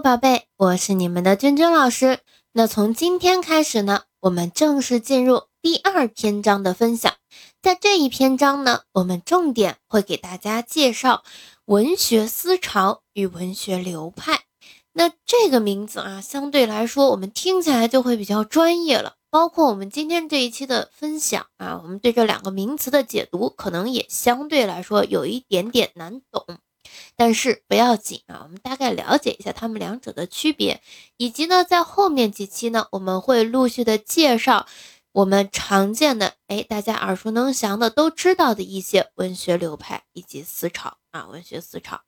宝贝，我是你们的娟娟老师。那从今天开始呢，我们正式进入第二篇章的分享。在这一篇章呢，我们重点会给大家介绍文学思潮与文学流派。那这个名字啊，相对来说，我们听起来就会比较专业了。包括我们今天这一期的分享啊，我们对这两个名词的解读，可能也相对来说有一点点难懂。但是不要紧啊，我们大概了解一下它们两者的区别，以及呢，在后面几期呢，我们会陆续的介绍我们常见的，哎，大家耳熟能详的都知道的一些文学流派以及思潮啊，文学思潮。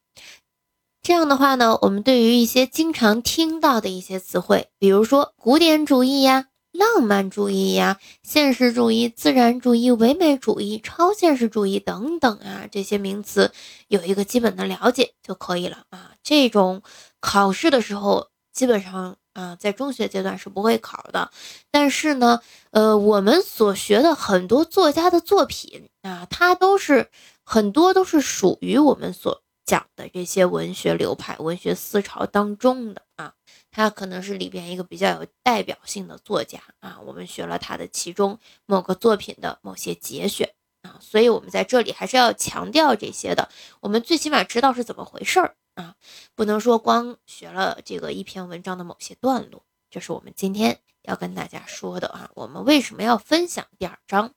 这样的话呢，我们对于一些经常听到的一些词汇，比如说古典主义呀。浪漫主义呀，现实主义、自然主义、唯美主义、超现实主义等等啊，这些名词有一个基本的了解就可以了啊。这种考试的时候，基本上啊，在中学阶段是不会考的。但是呢，呃，我们所学的很多作家的作品啊，它都是很多都是属于我们所讲的这些文学流派、文学思潮当中的啊。他可能是里边一个比较有代表性的作家啊，我们学了他的其中某个作品的某些节选啊，所以我们在这里还是要强调这些的。我们最起码知道是怎么回事儿啊，不能说光学了这个一篇文章的某些段落。这是我们今天要跟大家说的啊。我们为什么要分享第二章？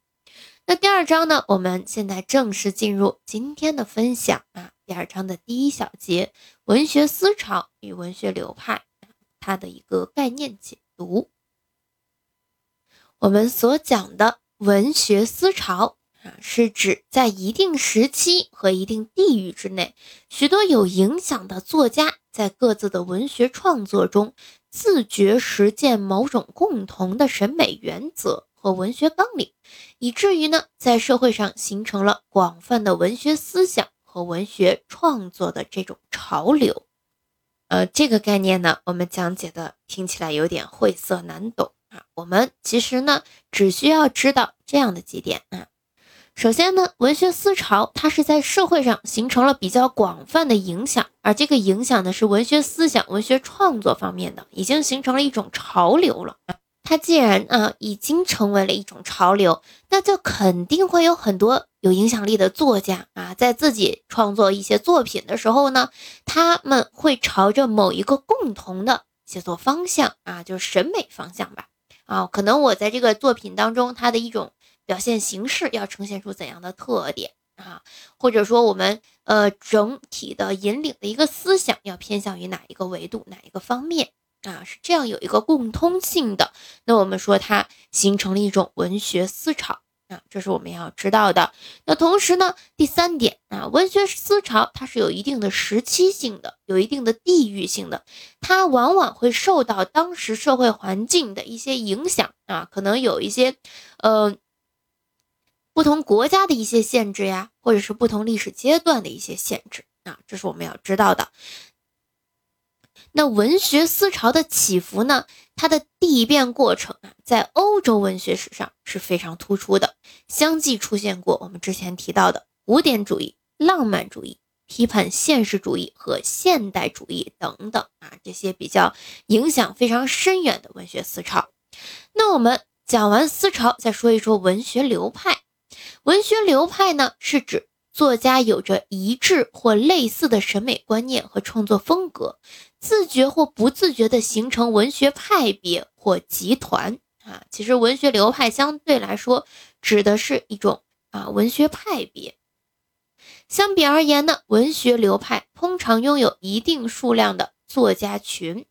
那第二章呢？我们现在正式进入今天的分享啊。第二章的第一小节：文学思潮与文学流派。它的一个概念解读，我们所讲的文学思潮啊，是指在一定时期和一定地域之内，许多有影响的作家在各自的文学创作中，自觉实践某种共同的审美原则和文学纲领，以至于呢，在社会上形成了广泛的文学思想和文学创作的这种潮流。呃，这个概念呢，我们讲解的听起来有点晦涩难懂啊。我们其实呢，只需要知道这样的几点啊。首先呢，文学思潮它是在社会上形成了比较广泛的影响，而这个影响呢是文学思想、文学创作方面的，已经形成了一种潮流了。它既然啊已经成为了一种潮流，那就肯定会有很多有影响力的作家啊，在自己创作一些作品的时候呢，他们会朝着某一个共同的写作方向啊，就是审美方向吧啊，可能我在这个作品当中，它的一种表现形式要呈现出怎样的特点啊，或者说我们呃整体的引领的一个思想要偏向于哪一个维度、哪一个方面。啊，是这样有一个共通性的，那我们说它形成了一种文学思潮啊，这是我们要知道的。那同时呢，第三点啊，文学思潮它是有一定的时期性的，有一定的地域性的，它往往会受到当时社会环境的一些影响啊，可能有一些呃不同国家的一些限制呀，或者是不同历史阶段的一些限制啊，这是我们要知道的。那文学思潮的起伏呢？它的递变过程啊，在欧洲文学史上是非常突出的，相继出现过我们之前提到的古典主义、浪漫主义、批判现实主义和现代主义等等啊，这些比较影响非常深远的文学思潮。那我们讲完思潮，再说一说文学流派。文学流派呢，是指。作家有着一致或类似的审美观念和创作风格，自觉或不自觉地形成文学派别或集团啊。其实文学流派相对来说指的是一种啊文学派别。相比而言呢，文学流派通常拥有一定数量的作家群，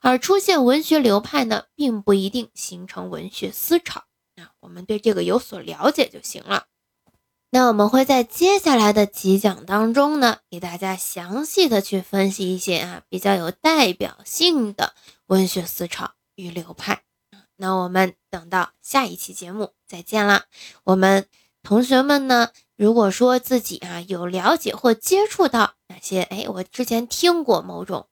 而出现文学流派呢，并不一定形成文学思潮啊。我们对这个有所了解就行了。那我们会在接下来的几讲当中呢，给大家详细的去分析一些啊比较有代表性的文学思潮与流派。那我们等到下一期节目再见啦。我们同学们呢，如果说自己啊有了解或接触到哪些，哎，我之前听过某种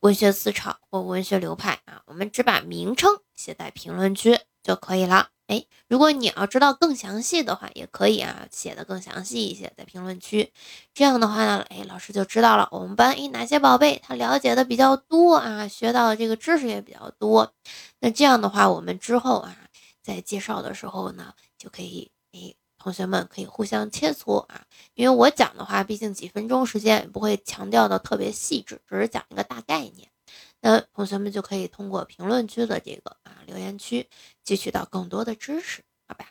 文学思潮或文学流派啊，我们只把名称写在评论区就可以了。哎，如果你要知道更详细的话，也可以啊，写的更详细一些，在评论区。这样的话呢，哎，老师就知道了我们班哎哪些宝贝他了解的比较多啊，学到的这个知识也比较多。那这样的话，我们之后啊，在介绍的时候呢，就可以哎。同学们可以互相切磋啊，因为我讲的话，毕竟几分钟时间，也不会强调的特别细致，只是讲一个大概念。那同学们就可以通过评论区的这个啊留言区，汲取到更多的知识，好吧？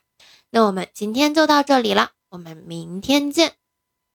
那我们今天就到这里了，我们明天见。